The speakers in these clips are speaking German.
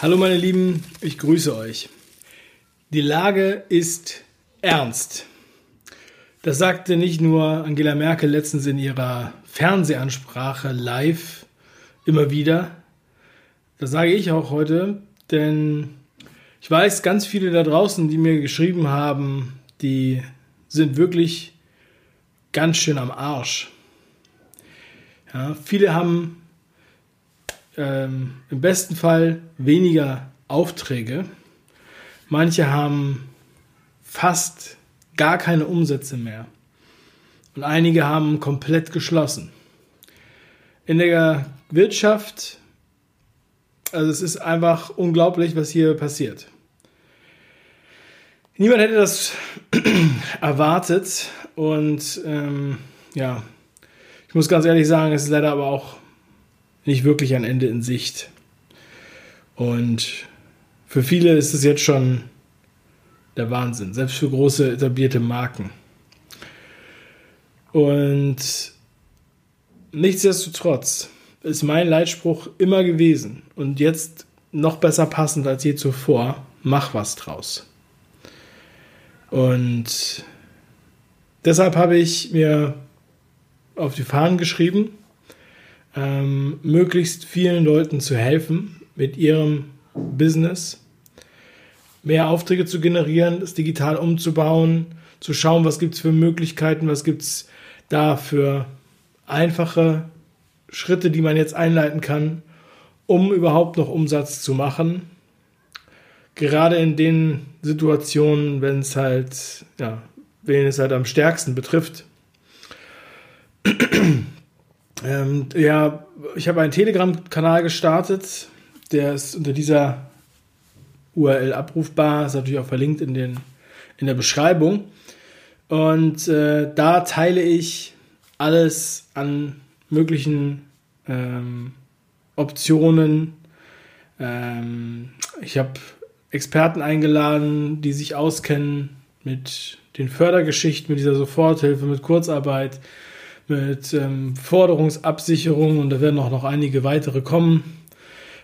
Hallo meine Lieben, ich grüße euch. Die Lage ist ernst. Das sagte nicht nur Angela Merkel letztens in ihrer Fernsehansprache live immer wieder. Das sage ich auch heute, denn ich weiß, ganz viele da draußen, die mir geschrieben haben, die sind wirklich ganz schön am Arsch. Ja, viele haben ähm, im besten Fall weniger Aufträge. Manche haben fast gar keine Umsätze mehr. Und einige haben komplett geschlossen. In der Wirtschaft, also es ist einfach unglaublich, was hier passiert. Niemand hätte das erwartet und ähm, ja, ich muss ganz ehrlich sagen, es ist leider aber auch nicht wirklich ein Ende in Sicht. Und für viele ist es jetzt schon der Wahnsinn, selbst für große etablierte Marken. Und nichtsdestotrotz ist mein Leitspruch immer gewesen und jetzt noch besser passend als je zuvor, mach was draus. Und deshalb habe ich mir auf die Fahnen geschrieben, ähm, möglichst vielen Leuten zu helfen mit ihrem Business, mehr Aufträge zu generieren, das digital umzubauen, zu schauen, was gibt es für Möglichkeiten, was gibt es da für einfache Schritte, die man jetzt einleiten kann, um überhaupt noch Umsatz zu machen. Gerade in den Situationen, wenn es halt, ja, wen es halt am stärksten betrifft. Ähm, ja, ich habe einen Telegram-Kanal gestartet. Der ist unter dieser URL abrufbar. Ist natürlich auch verlinkt in, den, in der Beschreibung. Und äh, da teile ich alles an möglichen ähm, Optionen. Ähm, ich habe Experten eingeladen, die sich auskennen mit den Fördergeschichten, mit dieser Soforthilfe, mit Kurzarbeit, mit ähm, Forderungsabsicherung und da werden auch noch einige weitere kommen.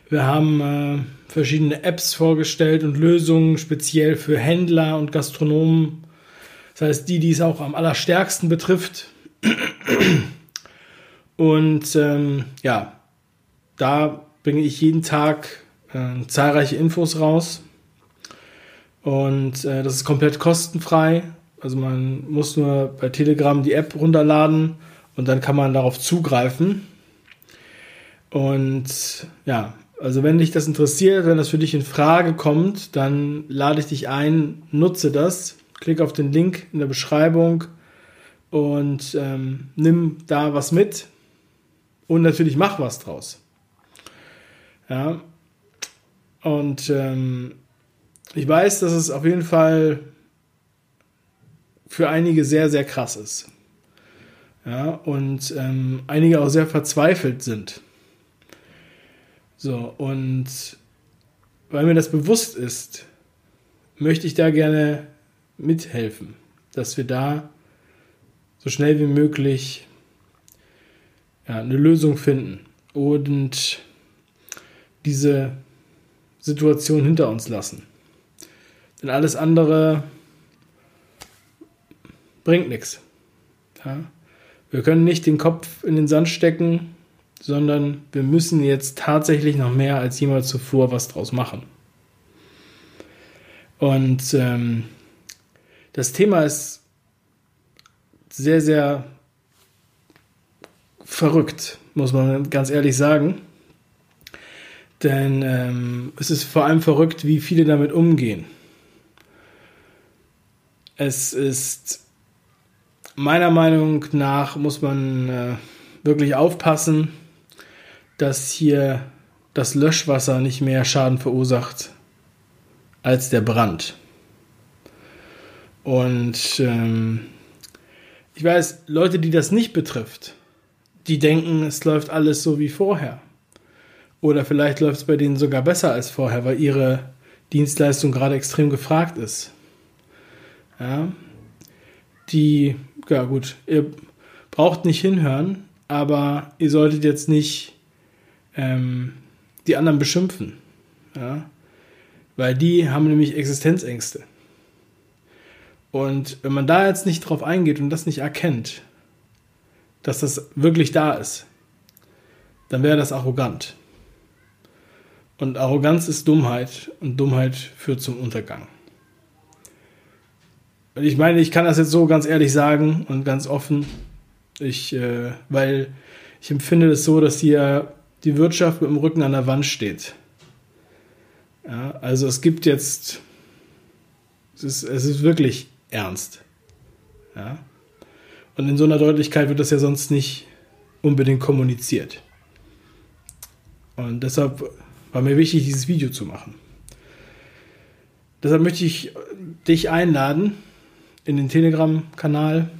Wir haben äh, verschiedene Apps vorgestellt und Lösungen speziell für Händler und Gastronomen. Das heißt, die, die es auch am allerstärksten betrifft. Und ähm, ja, da bringe ich jeden Tag äh, zahlreiche Infos raus. Und äh, das ist komplett kostenfrei. Also man muss nur bei Telegram die App runterladen und dann kann man darauf zugreifen. Und ja, also wenn dich das interessiert, wenn das für dich in Frage kommt, dann lade ich dich ein, nutze das, klick auf den Link in der Beschreibung und ähm, nimm da was mit und natürlich mach was draus. Ja, und ähm, ich weiß, dass es auf jeden Fall für einige sehr, sehr krass ist ja, und ähm, einige auch sehr verzweifelt sind. So, und weil mir das bewusst ist, möchte ich da gerne mithelfen, dass wir da so schnell wie möglich ja, eine Lösung finden und diese Situation hinter uns lassen. Denn alles andere bringt nichts. Ja? Wir können nicht den Kopf in den Sand stecken, sondern wir müssen jetzt tatsächlich noch mehr als jemals zuvor was draus machen. Und ähm, das Thema ist sehr, sehr verrückt, muss man ganz ehrlich sagen. Denn ähm, es ist vor allem verrückt, wie viele damit umgehen. Es ist meiner Meinung nach muss man äh, wirklich aufpassen, dass hier das Löschwasser nicht mehr Schaden verursacht als der Brand. Und ähm, ich weiß, Leute, die das nicht betrifft, die denken, es läuft alles so wie vorher. Oder vielleicht läuft es bei denen sogar besser als vorher, weil ihre Dienstleistung gerade extrem gefragt ist. Ja, die ja gut, ihr braucht nicht hinhören, aber ihr solltet jetzt nicht ähm, die anderen beschimpfen. Ja? Weil die haben nämlich Existenzängste. Und wenn man da jetzt nicht drauf eingeht und das nicht erkennt, dass das wirklich da ist, dann wäre das arrogant. Und Arroganz ist Dummheit und Dummheit führt zum Untergang. Ich meine, ich kann das jetzt so ganz ehrlich sagen und ganz offen, ich, äh, weil ich empfinde es das so, dass hier die Wirtschaft mit dem Rücken an der Wand steht. Ja, also es gibt jetzt, es ist, es ist wirklich ernst. Ja. Und in so einer Deutlichkeit wird das ja sonst nicht unbedingt kommuniziert. Und deshalb war mir wichtig, dieses Video zu machen. Deshalb möchte ich dich einladen in den Telegram-Kanal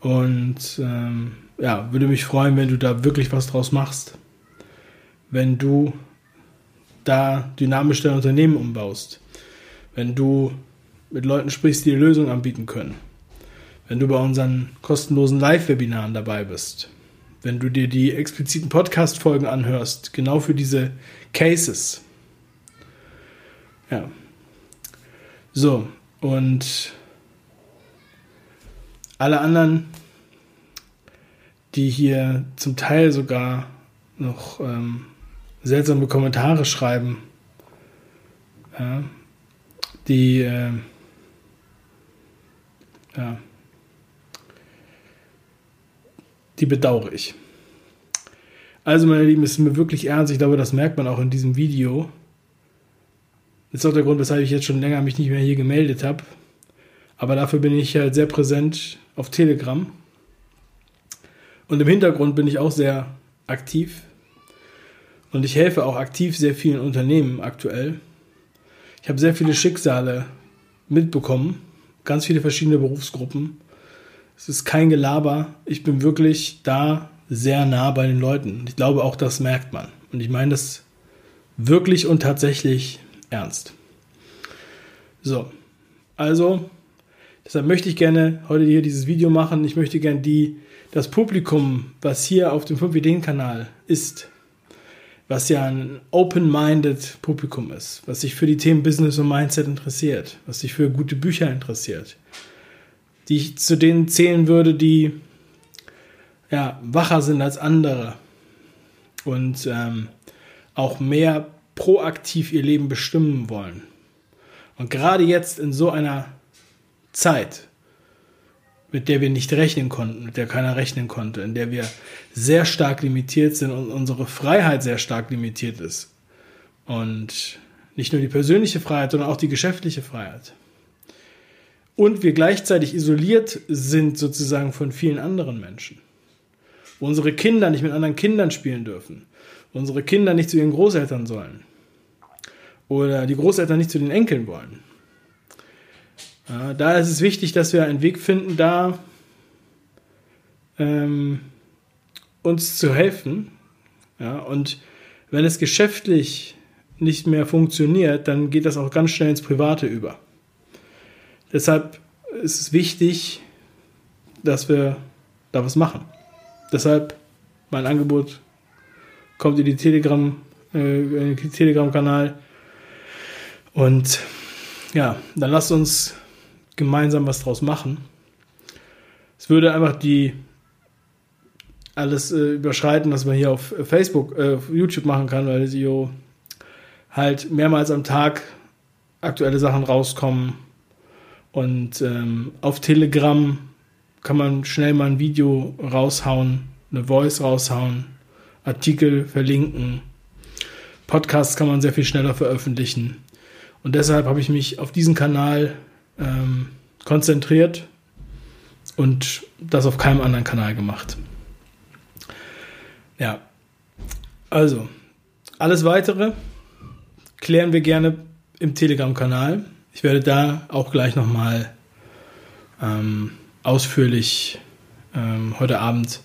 und ähm, ja, würde mich freuen, wenn du da wirklich was draus machst. Wenn du da dynamisch dein Unternehmen umbaust. Wenn du mit Leuten sprichst, die Lösungen anbieten können. Wenn du bei unseren kostenlosen Live-Webinaren dabei bist. Wenn du dir die expliziten Podcast-Folgen anhörst, genau für diese Cases. Ja. So, und alle anderen, die hier zum Teil sogar noch ähm, seltsame Kommentare schreiben, ja, die äh, ja, die bedauere ich. Also, meine Lieben, es ist mir wirklich ernst. Ich glaube, das merkt man auch in diesem Video. Das ist auch der Grund, weshalb ich jetzt schon länger mich nicht mehr hier gemeldet habe. Aber dafür bin ich halt sehr präsent auf Telegram. Und im Hintergrund bin ich auch sehr aktiv. Und ich helfe auch aktiv sehr vielen Unternehmen aktuell. Ich habe sehr viele Schicksale mitbekommen, ganz viele verschiedene Berufsgruppen. Es ist kein Gelaber. Ich bin wirklich da sehr nah bei den Leuten. Ich glaube, auch das merkt man. Und ich meine das wirklich und tatsächlich ernst. So, also, deshalb möchte ich gerne heute hier dieses Video machen. Ich möchte gerne die, das Publikum, was hier auf dem 5-Ideen-Kanal ist, was ja ein open-minded Publikum ist, was sich für die Themen Business und Mindset interessiert, was sich für gute Bücher interessiert, die ich zu denen zählen würde, die ja, wacher sind als andere und ähm, auch mehr proaktiv ihr Leben bestimmen wollen. Und gerade jetzt in so einer Zeit, mit der wir nicht rechnen konnten, mit der keiner rechnen konnte, in der wir sehr stark limitiert sind und unsere Freiheit sehr stark limitiert ist. Und nicht nur die persönliche Freiheit, sondern auch die geschäftliche Freiheit. Und wir gleichzeitig isoliert sind sozusagen von vielen anderen Menschen. Wo unsere Kinder nicht mit anderen Kindern spielen dürfen. Unsere Kinder nicht zu ihren Großeltern sollen. Oder die Großeltern nicht zu den Enkeln wollen ja, da ist es wichtig, dass wir einen Weg finden, da ähm, uns zu helfen. Ja, und wenn es geschäftlich nicht mehr funktioniert, dann geht das auch ganz schnell ins Private über. Deshalb ist es wichtig, dass wir da was machen. Deshalb mein Angebot kommt in die Telegram, äh, Telegram-Kanal und ja, dann lasst uns gemeinsam was draus machen. Es würde einfach die alles äh, überschreiten, was man hier auf Facebook, äh, auf YouTube machen kann, weil SEO halt mehrmals am Tag aktuelle Sachen rauskommen. Und ähm, auf Telegram kann man schnell mal ein Video raushauen, eine Voice raushauen, Artikel verlinken. Podcasts kann man sehr viel schneller veröffentlichen. Und deshalb habe ich mich auf diesen Kanal ähm, konzentriert und das auf keinem anderen Kanal gemacht. Ja, also alles weitere klären wir gerne im Telegram-Kanal. Ich werde da auch gleich nochmal ähm, ausführlich ähm, heute Abend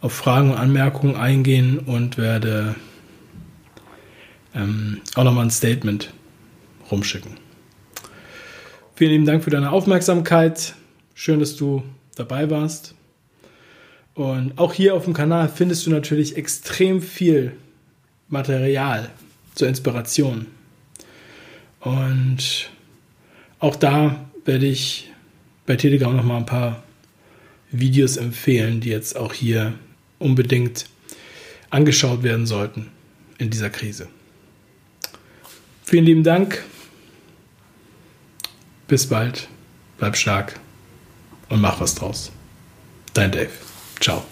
auf Fragen und Anmerkungen eingehen und werde ähm, auch nochmal ein Statement rumschicken. Vielen lieben Dank für deine Aufmerksamkeit. Schön, dass du dabei warst. Und auch hier auf dem Kanal findest du natürlich extrem viel Material zur Inspiration. Und auch da werde ich bei Telegram noch mal ein paar Videos empfehlen, die jetzt auch hier unbedingt angeschaut werden sollten in dieser Krise. Vielen lieben Dank. Bis bald. Bleib stark und mach was draus. Dein Dave. Ciao.